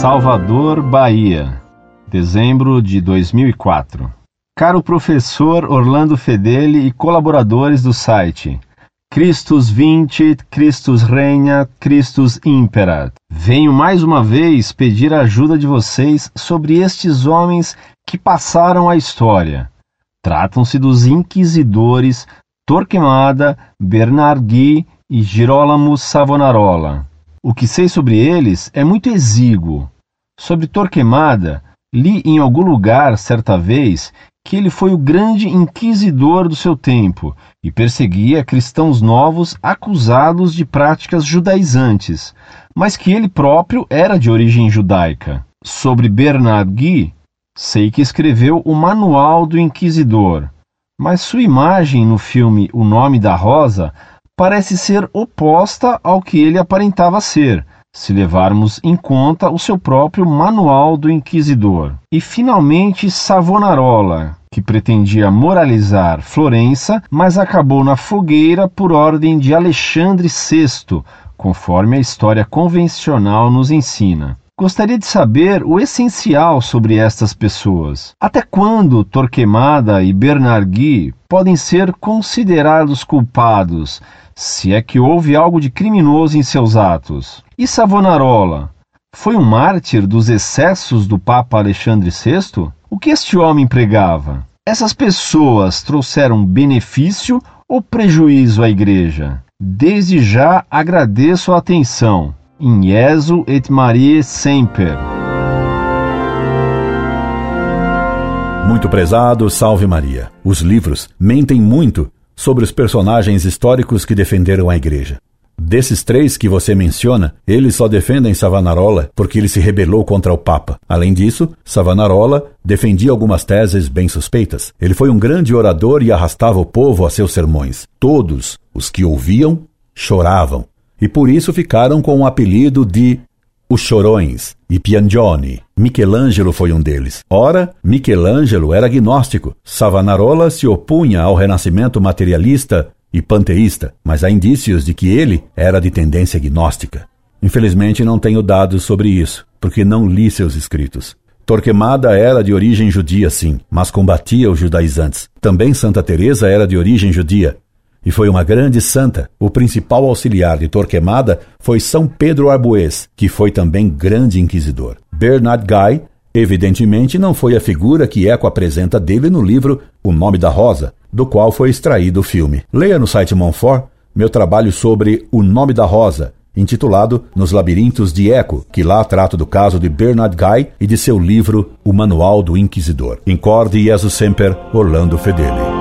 Salvador, Bahia, dezembro de 2004. Caro professor Orlando Fedeli e colaboradores do site Christus vincit, Christus regnat, Christus imperat. Venho mais uma vez pedir a ajuda de vocês sobre estes homens que passaram a história. Tratam-se dos inquisidores Torquemada, Bernard Guy e Girolamo Savonarola. O que sei sobre eles é muito exíguo. Sobre Torquemada, li em algum lugar, certa vez, que ele foi o grande inquisidor do seu tempo e perseguia cristãos novos acusados de práticas judaizantes, mas que ele próprio era de origem judaica. Sobre Bernard Guy, sei que escreveu o Manual do Inquisidor, mas sua imagem no filme O Nome da Rosa parece ser oposta ao que ele aparentava ser, se levarmos em conta o seu próprio Manual do Inquisidor. E finalmente Savonarola, que pretendia moralizar Florença, mas acabou na fogueira por ordem de Alexandre VI, conforme a história convencional nos ensina. Gostaria de saber o essencial sobre estas pessoas. Até quando Torquemada e Bernard podem ser considerados culpados, se é que houve algo de criminoso em seus atos? E Savonarola? Foi um mártir dos excessos do Papa Alexandre VI? O que este homem pregava? Essas pessoas trouxeram benefício ou prejuízo à Igreja? Desde já agradeço a atenção. In Jesu et Maria Semper. Muito prezado, salve Maria. Os livros mentem muito sobre os personagens históricos que defenderam a igreja. Desses três que você menciona, eles só defendem Savonarola porque ele se rebelou contra o Papa. Além disso, Savonarola defendia algumas teses bem suspeitas. Ele foi um grande orador e arrastava o povo a seus sermões. Todos os que ouviam choravam e por isso ficaram com o apelido de os Chorões e Piangioni. Michelangelo foi um deles. Ora, Michelangelo era agnóstico. Savonarola se opunha ao renascimento materialista e panteísta, mas há indícios de que ele era de tendência gnóstica. Infelizmente não tenho dados sobre isso, porque não li seus escritos. Torquemada era de origem judia, sim, mas combatia os judaizantes. Também Santa Teresa era de origem judia, e foi uma grande santa. O principal auxiliar de Torquemada foi São Pedro Arbues, que foi também grande inquisidor. Bernard Guy, evidentemente, não foi a figura que Eco apresenta dele no livro O Nome da Rosa, do qual foi extraído o filme. Leia no site Monfort meu trabalho sobre O Nome da Rosa, intitulado Nos Labirintos de Eco, que lá trata do caso de Bernard Guy e de seu livro O Manual do Inquisidor. Incorde Jesus Semper, Orlando Fedeli.